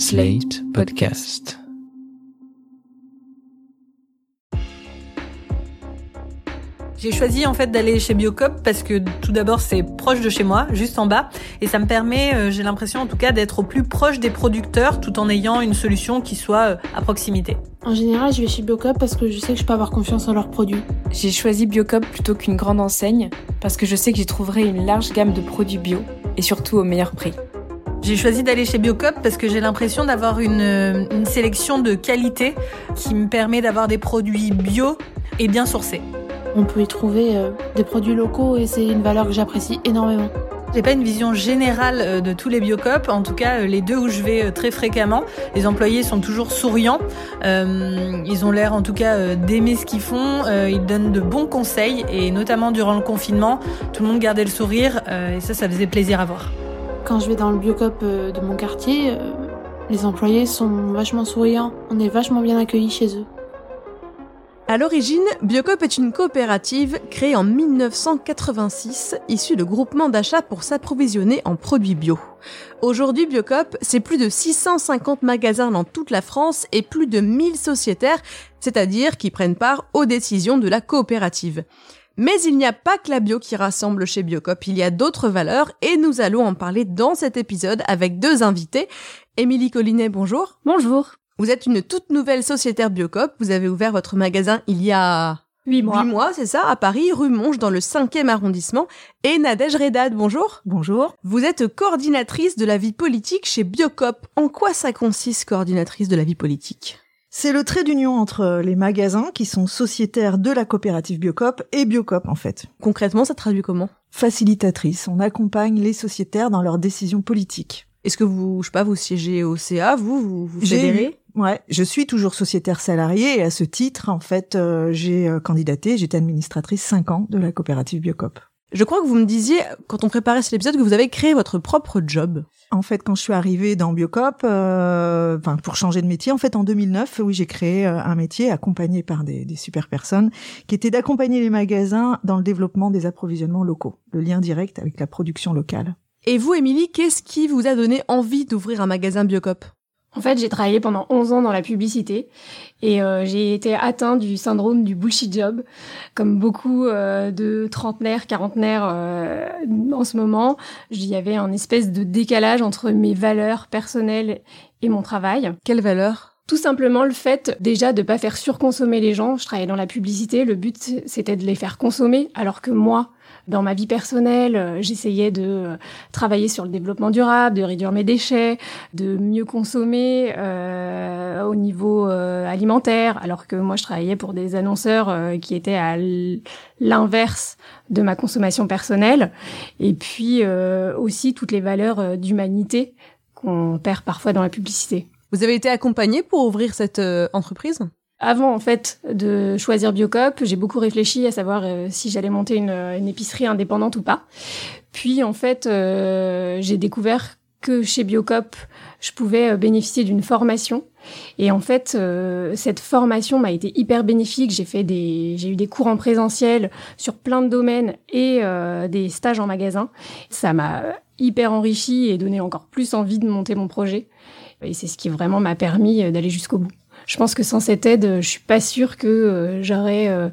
Slate Podcast. J'ai choisi en fait d'aller chez Biocop parce que tout d'abord c'est proche de chez moi, juste en bas, et ça me permet, euh, j'ai l'impression en tout cas, d'être au plus proche des producteurs tout en ayant une solution qui soit euh, à proximité. En général, je vais chez Biocop parce que je sais que je peux avoir confiance en leurs produits. J'ai choisi Biocop plutôt qu'une grande enseigne parce que je sais que j'y trouverai une large gamme de produits bio et surtout au meilleur prix. J'ai choisi d'aller chez Biocop parce que j'ai l'impression d'avoir une, une sélection de qualité qui me permet d'avoir des produits bio et bien sourcés. On peut y trouver euh, des produits locaux et c'est une valeur que j'apprécie énormément. J'ai pas une vision générale euh, de tous les biocop, en tout cas euh, les deux où je vais très fréquemment. Les employés sont toujours souriants, euh, ils ont l'air en tout cas d'aimer ce qu'ils font, ils donnent de bons conseils et notamment durant le confinement, tout le monde gardait le sourire et ça, ça faisait plaisir à voir. Quand je vais dans le biocop de mon quartier, les employés sont vachement souriants, on est vachement bien accueillis chez eux. À l'origine, Biocop est une coopérative créée en 1986, issue de groupements d'achat pour s'approvisionner en produits bio. Aujourd'hui, Biocop, c'est plus de 650 magasins dans toute la France et plus de 1000 sociétaires, c'est-à-dire qui prennent part aux décisions de la coopérative. Mais il n'y a pas que la bio qui rassemble chez Biocop, il y a d'autres valeurs et nous allons en parler dans cet épisode avec deux invités. Émilie Collinet, bonjour. Bonjour. Vous êtes une toute nouvelle sociétaire Biocop. Vous avez ouvert votre magasin il y a huit mois. Huit mois, c'est ça, à Paris, rue Monge, dans le 5e arrondissement. Et Nadège Redad, bonjour. Bonjour. Vous êtes coordinatrice de la vie politique chez Biocop. En quoi ça consiste, coordinatrice de la vie politique? C'est le trait d'union entre les magasins qui sont sociétaires de la coopérative Biocop et Biocop en fait. Concrètement, ça traduit comment? Facilitatrice. On accompagne les sociétaires dans leurs décisions politiques. Est-ce que vous, je sais pas, vous siégez au CA, vous, vous, vous fédérez? Ouais, je suis toujours sociétaire salariée et à ce titre, en fait, euh, j'ai euh, candidaté, j'étais administratrice 5 ans de la coopérative Biocop. Je crois que vous me disiez, quand on préparait cet épisode, que vous avez créé votre propre job. En fait, quand je suis arrivée dans Biocop, euh, enfin pour changer de métier, en fait en 2009, oui, j'ai créé un métier accompagné par des, des super personnes, qui était d'accompagner les magasins dans le développement des approvisionnements locaux, le lien direct avec la production locale. Et vous, Émilie, qu'est-ce qui vous a donné envie d'ouvrir un magasin Biocop? En fait, j'ai travaillé pendant 11 ans dans la publicité et euh, j'ai été atteint du syndrome du bullshit job, comme beaucoup euh, de trentenaires, quarantenaires euh, en ce moment. Il y avait un espèce de décalage entre mes valeurs personnelles et mon travail. Quelles valeurs tout simplement le fait déjà de pas faire surconsommer les gens. Je travaillais dans la publicité, le but c'était de les faire consommer, alors que moi, dans ma vie personnelle, euh, j'essayais de euh, travailler sur le développement durable, de réduire mes déchets, de mieux consommer euh, au niveau alimentaire, alors que moi je travaillais pour des annonceurs qui étaient à l'inverse de ma consommation personnelle. Et puis aussi toutes les valeurs d'humanité qu'on perd parfois dans la publicité. Vous avez été accompagné pour ouvrir cette entreprise? Avant en fait de choisir Biocop, j'ai beaucoup réfléchi à savoir euh, si j'allais monter une, une, épicerie indépendante ou pas. Puis en fait, euh, j'ai découvert que chez Biocop, je pouvais euh, bénéficier d'une formation. Et en fait, cette formation m'a été hyper bénéfique. J'ai fait des, j'ai eu des cours en présentiel sur plein de domaines et des stages en magasin. Ça m'a hyper enrichi et donné encore plus envie de monter mon projet. Et c'est ce qui vraiment m'a permis d'aller jusqu'au bout je pense que sans cette aide, je suis pas sûre que euh, j'aurais, euh,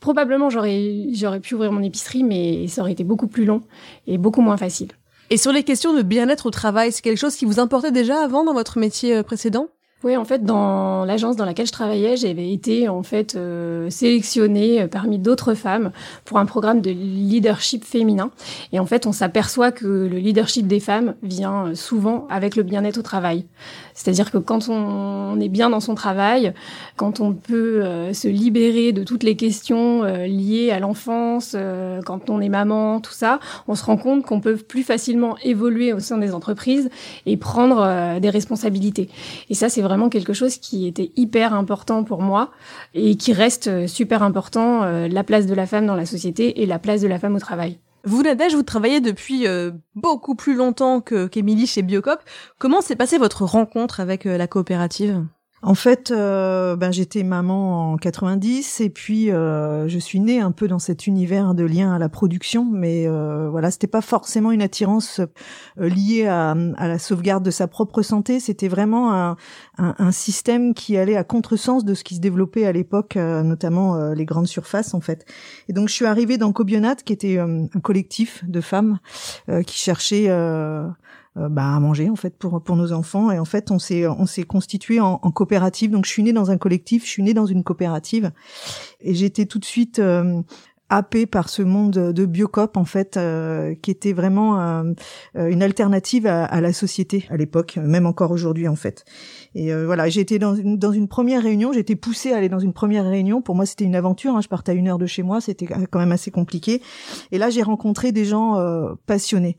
probablement j'aurais, j'aurais pu ouvrir mon épicerie, mais ça aurait été beaucoup plus long et beaucoup moins facile. Et sur les questions de bien-être au travail, c'est quelque chose qui vous importait déjà avant dans votre métier euh, précédent? Oui, en fait, dans l'agence dans laquelle je travaillais, j'avais été en fait euh, sélectionnée euh, parmi d'autres femmes pour un programme de leadership féminin. Et en fait, on s'aperçoit que le leadership des femmes vient euh, souvent avec le bien-être au travail. C'est-à-dire que quand on est bien dans son travail, quand on peut se libérer de toutes les questions liées à l'enfance, quand on est maman, tout ça, on se rend compte qu'on peut plus facilement évoluer au sein des entreprises et prendre des responsabilités. Et ça, c'est vraiment vraiment quelque chose qui était hyper important pour moi et qui reste super important, euh, la place de la femme dans la société et la place de la femme au travail. Vous, Nadège, vous travaillez depuis euh, beaucoup plus longtemps que qu'Émilie chez Biocop. Comment s'est passée votre rencontre avec euh, la coopérative? En fait, euh, ben, j'étais maman en 90 et puis euh, je suis née un peu dans cet univers de lien à la production, mais euh, voilà, c'était pas forcément une attirance euh, liée à, à, la sauvegarde de sa propre santé. C'était vraiment un, un, système qui allait à contresens de ce qui se développait à l'époque, euh, notamment les grandes surfaces en fait. Et donc je suis arrivée dans Cobionat, qui était un collectif de femmes qui cherchaient euh, bah, à manger en fait pour pour nos enfants. Et en fait on s'est on s'est constitué en, en, coopérative. Donc je suis née dans un collectif je suis née dans une coopérative. Et j'étais tout de suite euh, happée par ce monde de biocop en fait euh, qui était vraiment euh, une alternative à, la société à l'époque même encore aujourd'hui en fait et euh, voilà, j'ai été dans une, première réunion, j'ai été poussée à aller dans une première réunion. Pour moi, c'était une aventure. Hein. Je partais à une heure de chez moi, c'était quand même assez compliqué. Et là, j'ai rencontré des gens euh, passionnés,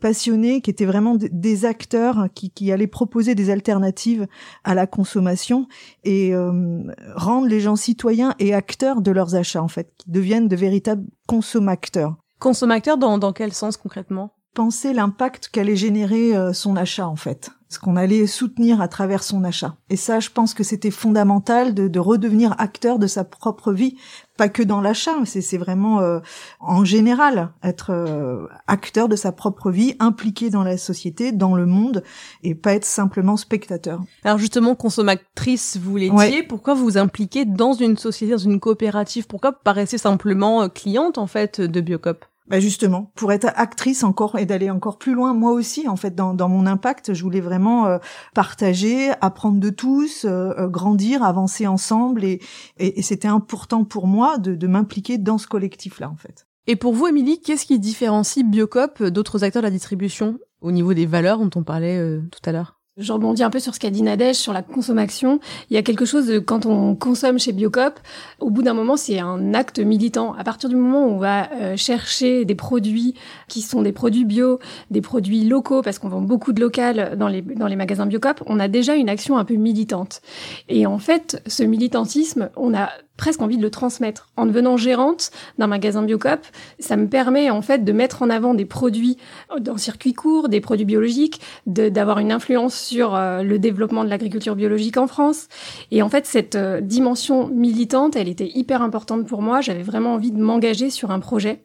passionnés qui étaient vraiment des acteurs qui, qui allaient proposer des alternatives à la consommation et euh, rendre les gens citoyens et acteurs de leurs achats en fait, qui deviennent de véritables consommateurs. Consommateurs dans, dans quel sens concrètement? Penser l'impact qu'allait générer son achat en fait ce qu'on allait soutenir à travers son achat. Et ça, je pense que c'était fondamental de, de, redevenir acteur de sa propre vie, pas que dans l'achat, c'est vraiment euh, en général être euh, acteur de sa propre vie, impliqué dans la société, dans le monde, et pas être simplement spectateur. Alors justement, consommatrice, vous l'étiez, pourquoi vous vous impliquez dans une société, dans une coopérative? Pourquoi pas rester simplement euh, cliente en fait de Biocop? Bah justement, pour être actrice encore et d'aller encore plus loin, moi aussi, en fait, dans, mon impact, je voulais vraiment euh, partager, apprendre de tous, euh, euh, grandir, avancer ensemble, et, et, et c'était important pour moi de, de m'impliquer dans ce collectif-là, en fait. Et pour vous, Émilie, qu'est-ce qui différencie Biocop d'autres acteurs de la distribution au niveau des valeurs dont on parlait tout à l'heure? Je rebondis un peu sur ce qu'a dit Nadège sur la consommation. Il y a quelque chose de, quand on consomme chez Biocop, au bout d'un moment, c'est un acte militant. À partir du moment où on va euh, chercher des produits qui sont des produits bio, des produits locaux, parce qu'on vend beaucoup de local dans les, dans les magasins Biocop, on a déjà une action un peu militante. Et en fait, ce militantisme, on a presque envie de le transmettre. En devenant gérante d'un magasin Biocop, ça me permet en fait de mettre en avant des produits dans circuit court, des produits biologiques, d'avoir une influence sur euh, le développement de l'agriculture biologique en France. Et en fait, cette euh, dimension militante, elle était hyper importante pour moi. J'avais vraiment envie de m'engager sur un projet.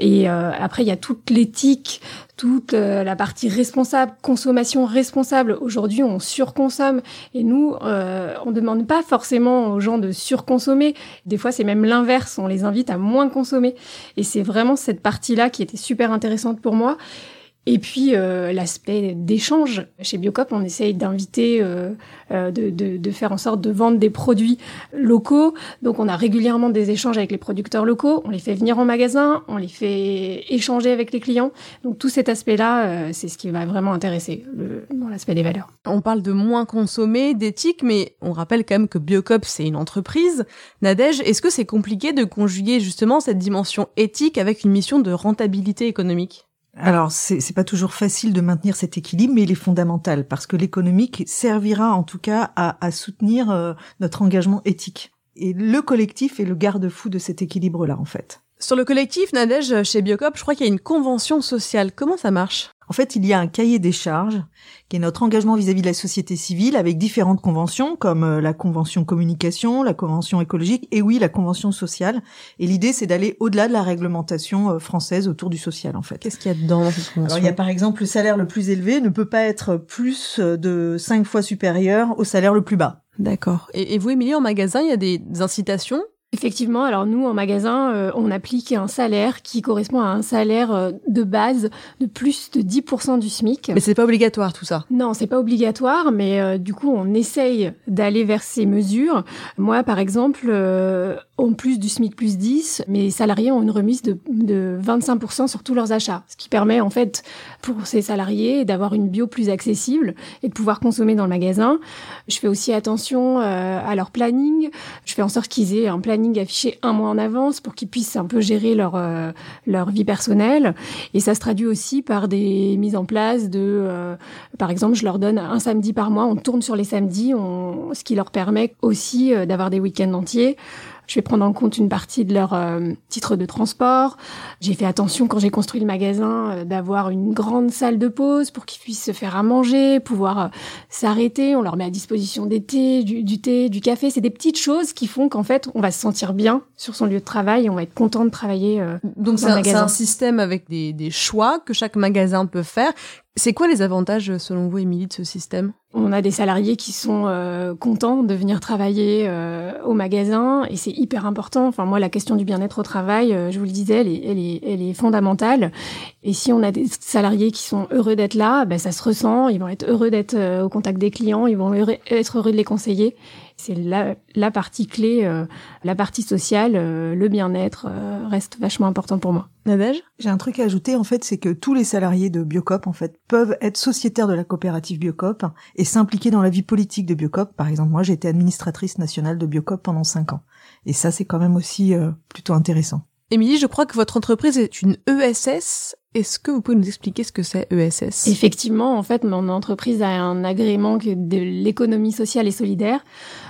Et euh, après, il y a toute l'éthique toute la partie responsable, consommation responsable. Aujourd'hui, on surconsomme et nous, euh, on demande pas forcément aux gens de surconsommer. Des fois, c'est même l'inverse. On les invite à moins consommer. Et c'est vraiment cette partie-là qui était super intéressante pour moi. Et puis euh, l'aspect d'échange. Chez Biocop, on essaye d'inviter, euh, euh, de, de, de, faire en sorte de vendre des produits locaux. Donc on a régulièrement des échanges avec les producteurs locaux. On les fait venir en magasin, on les fait échanger avec les clients. Donc tout cet aspect-là, euh, c'est ce qui va vraiment intéresser le, dans l'aspect des valeurs. On parle de moins consommer, d'éthique, mais on rappelle quand même que Biocop c'est une entreprise. Nadège, est-ce que c'est compliqué de conjuguer justement cette dimension éthique avec une mission de rentabilité économique? Alors, c'est pas toujours facile de maintenir cet équilibre, mais il est fondamental parce que l'économique servira en tout cas à, à soutenir euh, notre engagement éthique. Et le collectif est le garde-fou de cet équilibre-là, en fait. Sur le collectif, Nadège, chez Biocop, je crois qu'il y a une convention sociale. Comment ça marche? En fait, il y a un cahier des charges qui est notre engagement vis-à-vis de la société civile avec différentes conventions comme euh, la convention communication, la convention écologique et oui, la convention sociale. Et l'idée, c'est d'aller au-delà de la réglementation euh, française autour du social, en fait. Qu'est-ce qu'il y a dedans cette convention Alors, il y a par exemple le salaire le plus élevé ne peut pas être plus de cinq fois supérieur au salaire le plus bas. D'accord. Et, et vous, Émilie, en magasin, il y a des incitations? Effectivement, alors nous en magasin, euh, on applique un salaire qui correspond à un salaire euh, de base de plus de 10% du SMIC. Mais c'est pas obligatoire tout ça. Non, c'est pas obligatoire, mais euh, du coup on essaye d'aller vers ces mesures. Moi, par exemple, en plus du SMIC plus 10, mes salariés ont une remise de, de 25% sur tous leurs achats, ce qui permet en fait pour ces salariés d'avoir une bio plus accessible et de pouvoir consommer dans le magasin. Je fais aussi attention à leur planning. Je fais en sorte qu'ils aient un planning affiché un mois en avance pour qu'ils puissent un peu gérer leur euh, leur vie personnelle. Et ça se traduit aussi par des mises en place de, euh, par exemple, je leur donne un samedi par mois, on tourne sur les samedis, on, ce qui leur permet aussi euh, d'avoir des week-ends entiers. Je vais prendre en compte une partie de leur euh, titre de transport. J'ai fait attention quand j'ai construit le magasin euh, d'avoir une grande salle de pause pour qu'ils puissent se faire à manger, pouvoir euh, s'arrêter. On leur met à disposition des thés, du, du thé, du café. C'est des petites choses qui font qu'en fait, on va se sentir bien sur son lieu de travail et on va être content de travailler. Donc c'est un, un, système avec des, des choix que chaque magasin peut faire. C'est quoi les avantages, selon vous, Émilie, de ce système? On a des salariés qui sont euh, contents de venir travailler euh, au magasin et c'est hyper important. Enfin, moi, la question du bien-être au travail, euh, je vous le disais, elle est, elle, est, elle est, fondamentale. Et si on a des salariés qui sont heureux d'être là, ben, ça se ressent. Ils vont être heureux d'être au contact des clients, ils vont être heureux de les conseiller. C'est la, la, partie clé, euh, la partie sociale, euh, le bien-être euh, reste vachement important pour moi. Nadège? J'ai un truc à ajouter en fait, c'est que tous les salariés de Biocop en fait peuvent être sociétaires de la coopérative Biocop et s'impliquer dans la vie politique de Biocop. Par exemple, moi j'ai été administratrice nationale de Biocop pendant cinq ans. Et ça c'est quand même aussi plutôt intéressant. Émilie, je crois que votre entreprise est une ESS. Est-ce que vous pouvez nous expliquer ce que c'est ESS Effectivement, en fait, mon entreprise a un agrément de l'économie sociale et solidaire,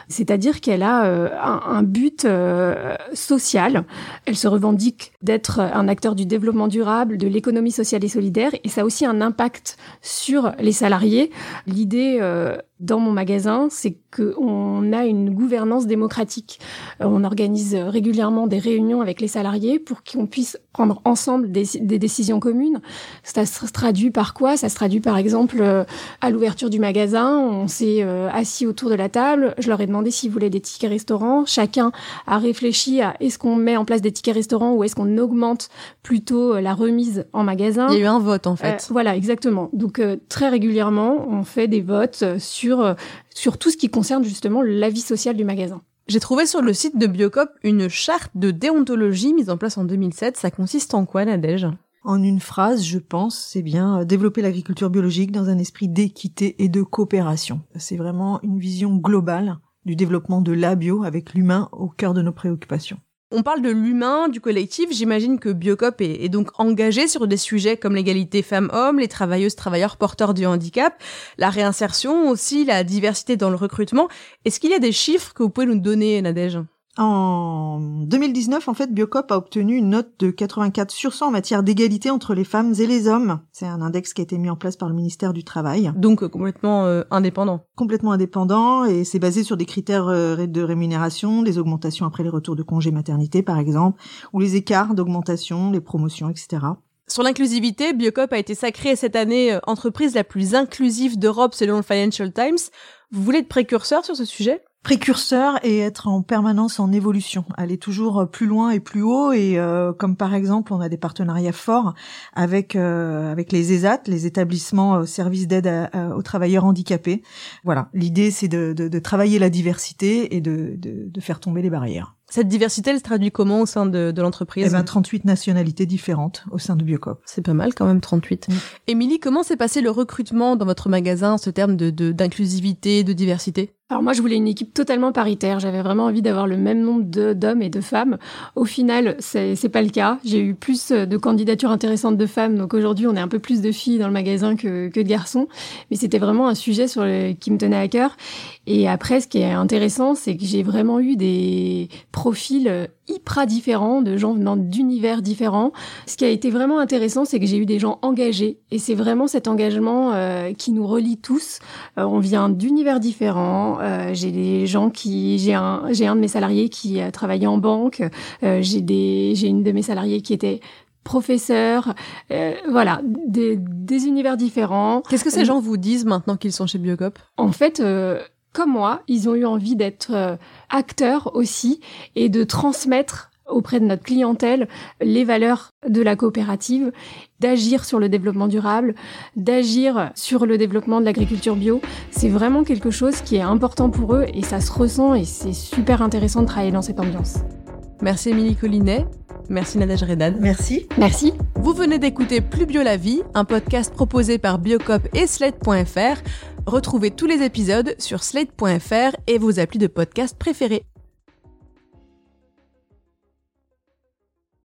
c'est-à-dire qu'elle a euh, un, but euh, social. Elle se revendique d'être un acteur du développement durable, de l'économie sociale et solidaire, et ça a aussi un impact sur les salariés. L'idée euh, dans mon magasin, c'est qu'on a une gouvernance démocratique. on organise régulièrement des réunions avec les salariés pour qu'on puisse prendre ensemble des, des décisions communes. Ça se traduit par quoi? Ça se traduit par exemple euh, à l'ouverture du magasin, on s'est euh, assis autour de la table, je leur ai demandé s'ils voulaient des tickets restaurants, chacun a réfléchi à est-ce qu'on met en place des tickets restaurants ou est-ce qu'on augmente plutôt euh, la remise en magasin. Il y a eu un vote en fait. voilà, exactement. Donc très régulièrement, on fait des votes sur sur tout ce qui concerne justement la vie sociale du magasin. J'ai trouvé sur le site de Biocop une charte de déontologie mise en place en 2007. Ça consiste en quoi, Nadège? En une phrase, je pense, c'est bien euh, développer l'agriculture biologique dans un esprit d'équité et de coopération. C'est vraiment une vision globale du développement de la bio avec l'humain au cœur de nos préoccupations. On parle de l'humain, du collectif. J'imagine que Biocop est, donc engagé sur des sujets comme l'égalité femmes-hommes, les travailleuses, travailleurs porteurs du handicap, la réinsertion aussi, la diversité dans le recrutement. Est-ce qu'il y a des chiffres que vous pouvez nous donner, Nadège? En 2019, en fait, Biocop a obtenu une note de 84 sur 100 en matière d'égalité entre les femmes et les hommes. C'est un index qui a été mis en place par le ministère du Travail. Donc euh, complètement euh, indépendant. Complètement indépendant et c'est basé sur des critères euh, de rémunération, les augmentations après les retours de congé maternité par exemple, ou les écarts d'augmentation, les promotions, etc. Sur l'inclusivité, Biocop a été sacrée cette année entreprise la plus inclusive d'Europe selon le Financial Times. Vous voulez être précurseur sur ce sujet? Précurseur et être en permanence en évolution, aller toujours plus loin et plus haut et euh, comme par exemple on a des partenariats forts avec euh, avec les ESAT, les établissements euh, services d'aide aux travailleurs handicapés. Voilà, l'idée c'est de, de, de, travailler la diversité et de, de, de faire tomber les barrières. Cette diversité, elle se traduit comment au sein de, de l'entreprise? Eh ben, 38 nationalités différentes au sein de Biocop. C'est pas mal quand même, 38. Émilie, comment s'est passé le recrutement dans votre magasin en ce terme de d'inclusivité, de diversité? Alors moi, je voulais une équipe totalement paritaire. J'avais vraiment envie d'avoir le même nombre d'hommes et de femmes. Au final, c'est pas le cas. J'ai eu plus de candidatures intéressantes de femmes. Donc aujourd'hui, on est un peu plus de filles dans le magasin que, que de garçons. Mais c'était vraiment un sujet sur le, qui me tenait à cœur. Et après, ce qui est intéressant, c'est que j'ai vraiment eu des profils hyper différents, de gens venant d'univers différents. Ce qui a été vraiment intéressant, c'est que j'ai eu des gens engagés. Et c'est vraiment cet engagement euh, qui nous relie tous. Euh, on vient d'univers différents. Euh, j'ai des gens qui, j'ai un, j'ai un de mes salariés qui a travaillé en banque. j'ai des, j'ai une de mes salariés qui était professeur, voilà, des, des, univers différents. Qu'est-ce que ces gens vous disent maintenant qu'ils sont chez Biocop? En fait, comme moi, ils ont eu envie d'être euh, acteurs aussi et de transmettre auprès de notre clientèle les valeurs de la coopérative, d'agir sur le développement durable, d'agir sur le développement de l'agriculture bio. C'est vraiment quelque chose qui est important pour eux et ça se ressent et c'est super intéressant de travailler dans cette ambiance. Merci Émilie Collinet. Merci Nadège Redad. Merci. Merci. Vous venez d'écouter Plus Bio la vie, un podcast proposé par Biocop et Sled.fr. Retrouvez tous les épisodes sur slate.fr et vos applis de podcast préférés.